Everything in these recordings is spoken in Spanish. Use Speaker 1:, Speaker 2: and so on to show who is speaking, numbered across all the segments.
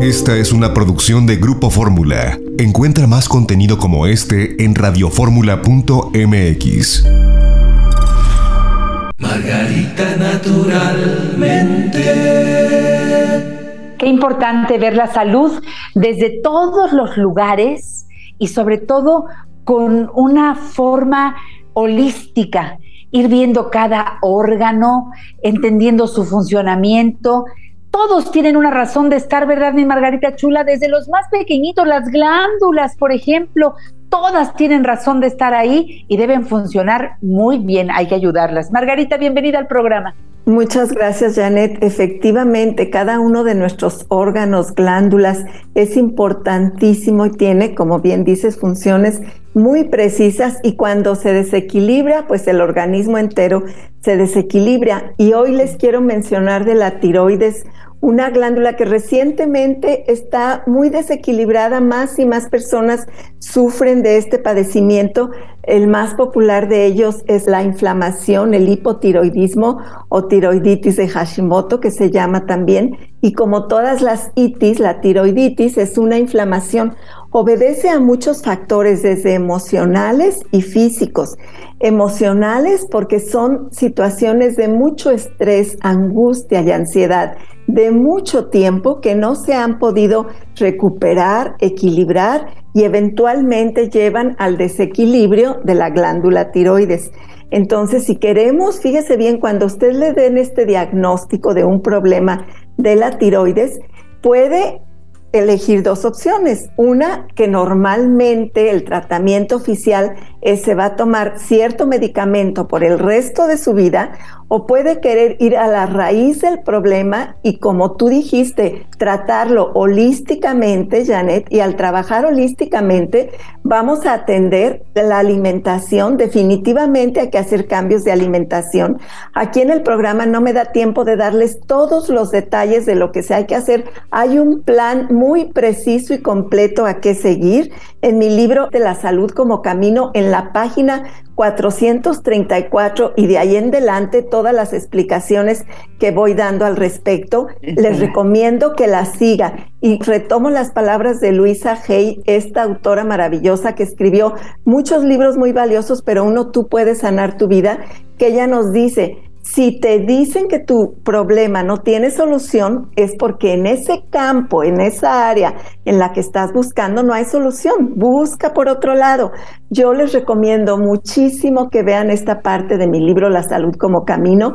Speaker 1: Esta es una producción de Grupo Fórmula. Encuentra más contenido como este en radioformula.mx.
Speaker 2: Margarita naturalmente.
Speaker 3: Qué importante ver la salud desde todos los lugares y sobre todo con una forma holística, ir viendo cada órgano, entendiendo su funcionamiento. Todos tienen una razón de estar, ¿verdad, mi Margarita Chula? Desde los más pequeñitos, las glándulas, por ejemplo, todas tienen razón de estar ahí y deben funcionar muy bien. Hay que ayudarlas. Margarita, bienvenida al programa.
Speaker 4: Muchas gracias, Janet. Efectivamente, cada uno de nuestros órganos, glándulas, es importantísimo y tiene, como bien dices, funciones muy precisas y cuando se desequilibra, pues el organismo entero se desequilibra. Y hoy les quiero mencionar de la tiroides, una glándula que recientemente está muy desequilibrada, más y más personas sufren de este padecimiento. El más popular de ellos es la inflamación, el hipotiroidismo o tiroiditis de Hashimoto, que se llama también. Y como todas las itis, la tiroiditis es una inflamación. Obedece a muchos factores, desde emocionales y físicos. Emocionales porque son situaciones de mucho estrés, angustia y ansiedad de mucho tiempo que no se han podido recuperar, equilibrar y eventualmente llevan al desequilibrio de la glándula tiroides. Entonces, si queremos, fíjese bien, cuando usted le den este diagnóstico de un problema de la tiroides, puede elegir dos opciones. Una, que normalmente el tratamiento oficial es, se va a tomar cierto medicamento por el resto de su vida o puede querer ir a la raíz del problema y como tú dijiste, tratarlo holísticamente, Janet, y al trabajar holísticamente vamos a atender la alimentación, definitivamente hay que hacer cambios de alimentación. Aquí en el programa no me da tiempo de darles todos los detalles de lo que se hay que hacer. Hay un plan muy preciso y completo a qué seguir en mi libro de la salud como camino en la página 434 y de ahí en adelante todas las explicaciones que voy dando al respecto. Les recomiendo que la siga y retomo las palabras de Luisa Hay, esta autora maravillosa que escribió muchos libros muy valiosos, pero uno tú puedes sanar tu vida, que ella nos dice, si te dicen que tu problema no tiene solución, es porque en ese campo, en esa área en la que estás buscando, no hay solución. Busca por otro lado. Yo les recomiendo muchísimo que vean esta parte de mi libro La salud como camino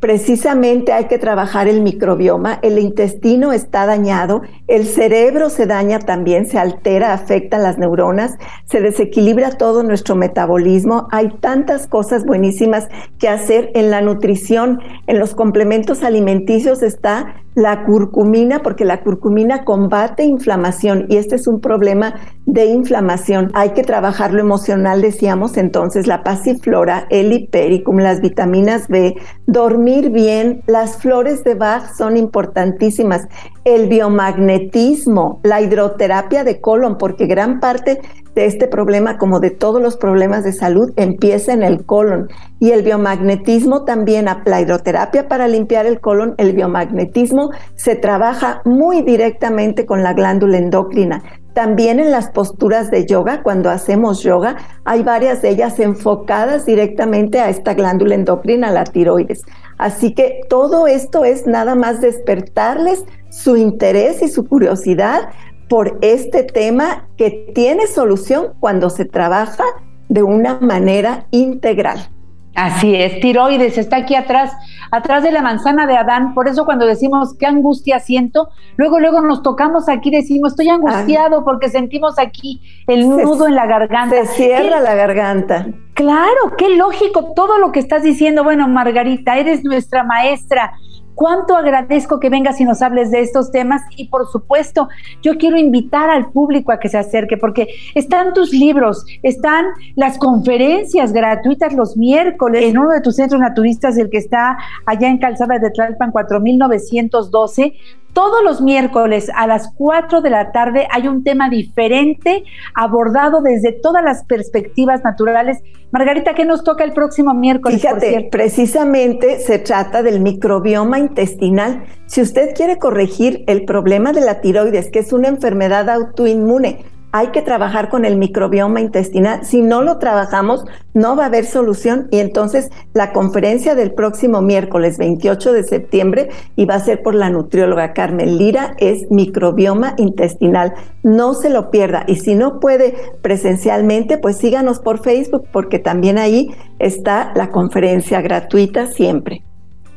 Speaker 4: precisamente hay que trabajar el microbioma, el intestino está dañado, el cerebro se daña también, se altera, afecta las neuronas, se desequilibra todo nuestro metabolismo. Hay tantas cosas buenísimas que hacer en la nutrición, en los complementos alimenticios está la curcumina, porque la curcumina combate inflamación y este es un problema de inflamación. Hay que trabajar lo emocional, decíamos entonces, la pasiflora, el hipericum, las vitaminas B, dormir bien, las flores de Bach son importantísimas, el biomagnetismo, la hidroterapia de colon, porque gran parte de este problema, como de todos los problemas de salud, empieza en el colon. Y el biomagnetismo también, la hidroterapia para limpiar el colon, el biomagnetismo se trabaja muy directamente con la glándula endocrina. También en las posturas de yoga, cuando hacemos yoga, hay varias de ellas enfocadas directamente a esta glándula endocrina, la tiroides. Así que todo esto es nada más despertarles su interés y su curiosidad por este tema que tiene solución cuando se trabaja de una manera integral.
Speaker 3: Así es, tiroides está aquí atrás, atrás de la manzana de Adán. Por eso cuando decimos qué angustia siento, luego luego nos tocamos aquí decimos estoy angustiado porque sentimos aquí el nudo en la garganta.
Speaker 4: Se cierra la garganta.
Speaker 3: Claro, qué lógico todo lo que estás diciendo. Bueno, Margarita, eres nuestra maestra cuánto agradezco que vengas y nos hables de estos temas. Y por supuesto yo quiero invitar al público a que se acerque porque están tus libros, están las conferencias gratuitas los miércoles en uno de tus centros naturistas, el que está allá en Calzada de Tlalpan 4912 Todos los miércoles a las 4 de la tarde hay un tema diferente abordado desde todas las perspectivas naturales. Margarita, ¿qué nos toca el próximo miércoles?
Speaker 4: Fíjate, precisamente se trata del microbioma intestinal. Si usted quiere corregir el problema de la tiroides, que es una enfermedad autoinmune, hay que trabajar con el microbioma intestinal. Si no lo trabajamos, no va a haber solución. Y entonces la conferencia del próximo miércoles 28 de septiembre, y va a ser por la nutrióloga Carmen Lira, es microbioma intestinal. No se lo pierda. Y si no puede presencialmente, pues síganos por Facebook, porque también ahí está la conferencia gratuita siempre.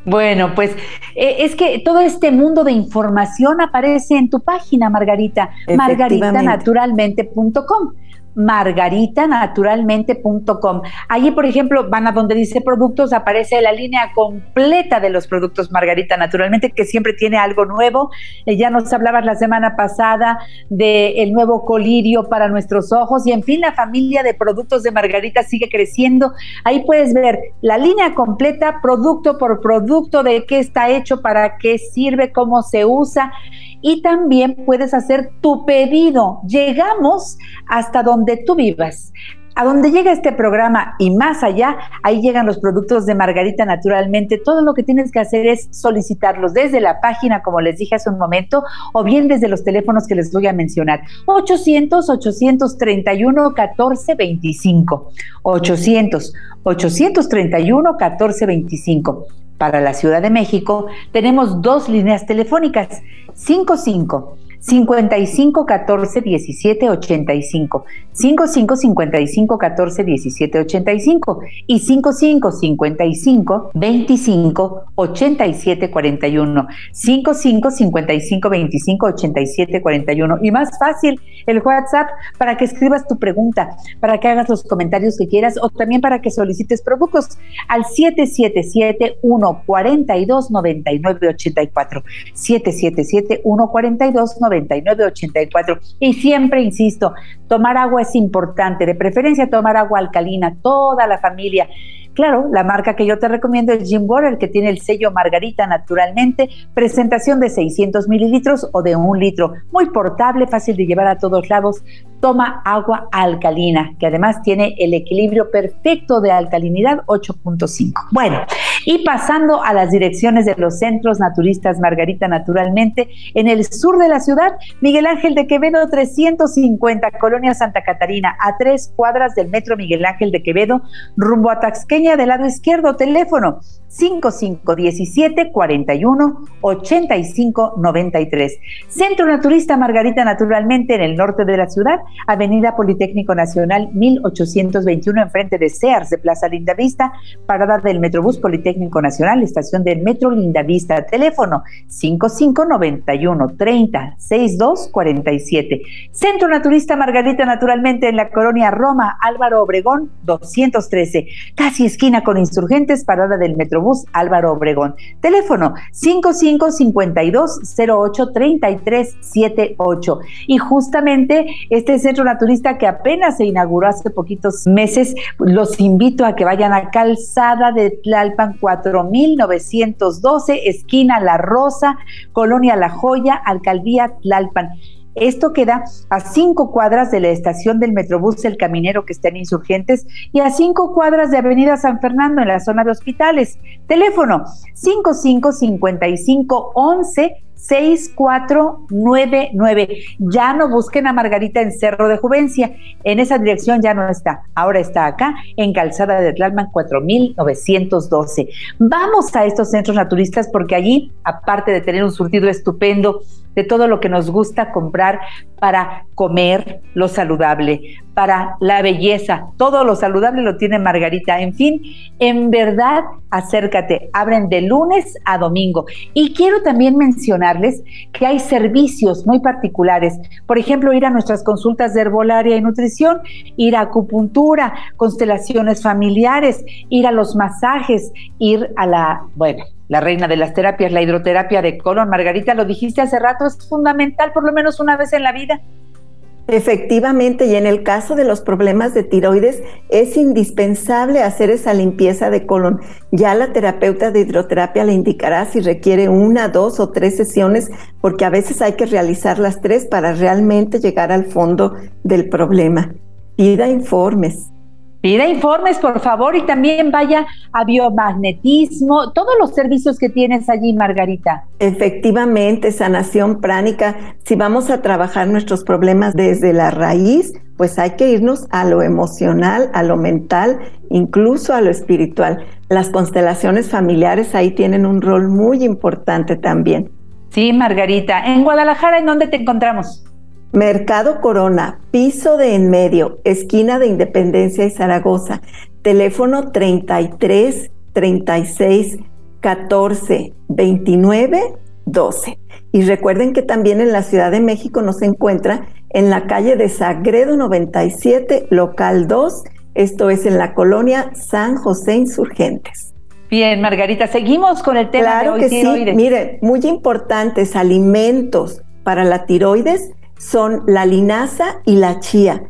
Speaker 3: Bueno, pues eh, es que todo este mundo de información aparece en tu página, Margarita, margaritanaturalmente.com margaritanaturalmente.com. Allí, por ejemplo, van a donde dice productos, aparece la línea completa de los productos Margarita Naturalmente, que siempre tiene algo nuevo. Eh, ya nos hablabas la semana pasada del nuevo colirio para nuestros ojos y en fin, la familia de productos de Margarita sigue creciendo. Ahí puedes ver la línea completa, producto por producto, de qué está hecho, para qué sirve, cómo se usa y también puedes hacer tu pedido. Llegamos hasta donde tú vivas. A donde llega este programa y más allá, ahí llegan los productos de Margarita naturalmente. Todo lo que tienes que hacer es solicitarlos desde la página, como les dije hace un momento, o bien desde los teléfonos que les voy a mencionar. 800-831-1425. 800-831-1425 para la Ciudad de México, tenemos dos líneas telefónicas, 55 55 14 17 85, 55 55 14 17 85 y 55 55 25 87 41, 55 55 25 87 41 y más fácil el WhatsApp para que escribas tu pregunta, para que hagas los comentarios que quieras o también para que solicites productos al 777 142 99 84, 777 142 9984. Y siempre insisto, tomar agua es importante, de preferencia tomar agua alcalina, toda la familia. Claro, la marca que yo te recomiendo es Jim Water, que tiene el sello Margarita naturalmente, presentación de 600 mililitros o de un litro, muy portable, fácil de llevar a todos lados. Toma agua alcalina, que además tiene el equilibrio perfecto de alcalinidad 8.5. Bueno, y pasando a las direcciones de los centros naturistas Margarita naturalmente, en el sur de la ciudad, Miguel Ángel de Quevedo 350, Colonia Santa Catarina, a tres cuadras del metro Miguel Ángel de Quevedo, rumbo a Taxqueña del lado izquierdo, teléfono 5517 41 85 93. Centro Naturista Margarita Naturalmente en el norte de la ciudad, Avenida Politécnico Nacional 1821 enfrente de Sears de Plaza Lindavista, parada del Metrobús Politécnico Nacional, estación del Metro Lindavista, teléfono 5591 30 62 47. Centro Naturista Margarita Naturalmente en la colonia Roma, Álvaro Obregón 213, casi esquina con insurgentes, parada del Metrobús Álvaro Obregón. Teléfono 5552 08 78. Y justamente este centro naturista que apenas se inauguró hace poquitos meses, los invito a que vayan a Calzada de Tlalpan 4912, esquina La Rosa, Colonia La Joya, Alcaldía Tlalpan. Esto queda a cinco cuadras de la estación del Metrobús El Caminero que está en Insurgentes y a cinco cuadras de Avenida San Fernando en la zona de hospitales. Teléfono 555511 6499. Ya no busquen a Margarita en Cerro de Juvencia. En esa dirección ya no está. Ahora está acá en Calzada de Tlalman 4912. Vamos a estos centros naturistas porque allí, aparte de tener un surtido estupendo, de todo lo que nos gusta comprar para comer lo saludable, para la belleza, todo lo saludable lo tiene Margarita. En fin, en verdad, acércate, abren de lunes a domingo. Y quiero también mencionarles que hay servicios muy particulares, por ejemplo, ir a nuestras consultas de herbolaria y nutrición, ir a acupuntura, constelaciones familiares, ir a los masajes, ir a la, bueno, la reina de las terapias, la hidroterapia de colon. Margarita, lo dijiste hace rato, es fundamental por lo menos una vez en la vida.
Speaker 4: Efectivamente, y en el caso de los problemas de tiroides, es indispensable hacer esa limpieza de colon. Ya la terapeuta de hidroterapia le indicará si requiere una, dos o tres sesiones, porque a veces hay que realizar las tres para realmente llegar al fondo del problema. Pida informes.
Speaker 3: Pida informes, por favor, y también vaya a biomagnetismo, todos los servicios que tienes allí, Margarita.
Speaker 4: Efectivamente, sanación pránica. Si vamos a trabajar nuestros problemas desde la raíz, pues hay que irnos a lo emocional, a lo mental, incluso a lo espiritual. Las constelaciones familiares ahí tienen un rol muy importante también.
Speaker 3: Sí, Margarita. En Guadalajara, ¿en dónde te encontramos?
Speaker 4: Mercado Corona, piso de en medio, esquina de Independencia y Zaragoza, teléfono 33 36 14 29 12. Y recuerden que también en la Ciudad de México nos encuentra en la calle de Sagredo 97, local 2, esto es en la colonia San José Insurgentes.
Speaker 3: Bien, Margarita, seguimos con el tema
Speaker 4: claro de hoy, que sí, mire, muy importantes alimentos para la tiroides son la linaza y la chía.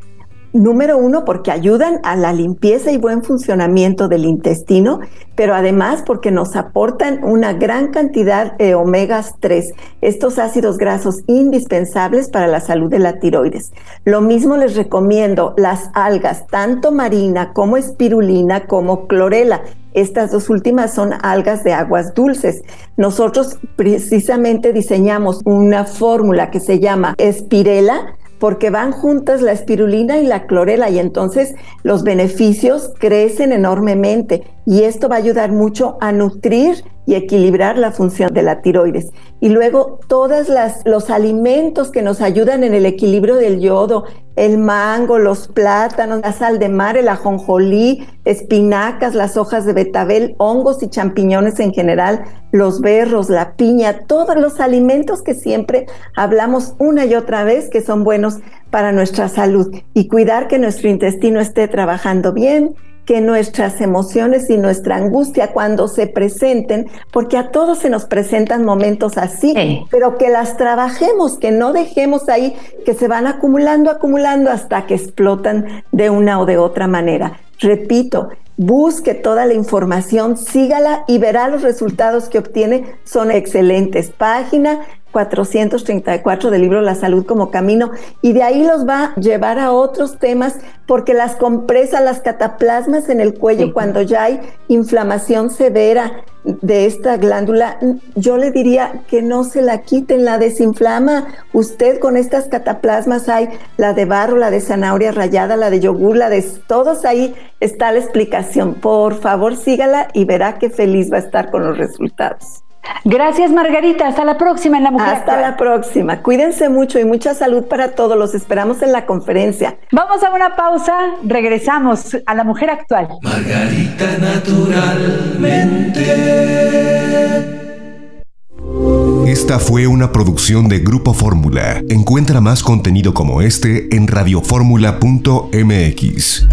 Speaker 4: Número uno, porque ayudan a la limpieza y buen funcionamiento del intestino, pero además porque nos aportan una gran cantidad de omegas 3, estos ácidos grasos indispensables para la salud de la tiroides. Lo mismo les recomiendo las algas, tanto marina como espirulina como clorela. Estas dos últimas son algas de aguas dulces. Nosotros precisamente diseñamos una fórmula que se llama espirela porque van juntas la espirulina y la clorela y entonces los beneficios crecen enormemente y esto va a ayudar mucho a nutrir y equilibrar la función de la tiroides. Y luego todos los alimentos que nos ayudan en el equilibrio del yodo, el mango, los plátanos, la sal de mar, el ajonjolí, espinacas, las hojas de betabel, hongos y champiñones en general, los berros, la piña, todos los alimentos que siempre hablamos una y otra vez que son buenos para nuestra salud y cuidar que nuestro intestino esté trabajando bien que nuestras emociones y nuestra angustia cuando se presenten, porque a todos se nos presentan momentos así, pero que las trabajemos, que no dejemos ahí, que se van acumulando, acumulando hasta que explotan de una o de otra manera. Repito, busque toda la información, sígala y verá los resultados que obtiene, son excelentes. Página 434 del libro La salud como camino y de ahí los va a llevar a otros temas porque las compresas, las cataplasmas en el cuello cuando ya hay inflamación severa de esta glándula, yo le diría que no se la quiten, la desinflama usted con estas cataplasmas hay la de barro, la de zanahoria rayada, la de yogur, la de todos ahí está la explicación. Por favor, sígala y verá qué feliz va a estar con los resultados.
Speaker 3: Gracias, Margarita. Hasta la próxima en la mujer.
Speaker 4: Hasta la próxima. Cuídense mucho y mucha salud para todos. Los esperamos en la conferencia.
Speaker 3: Vamos a una pausa. Regresamos a la mujer actual.
Speaker 2: Margarita naturalmente.
Speaker 1: Esta fue una producción de Grupo Fórmula. Encuentra más contenido como este en radioformula.mx.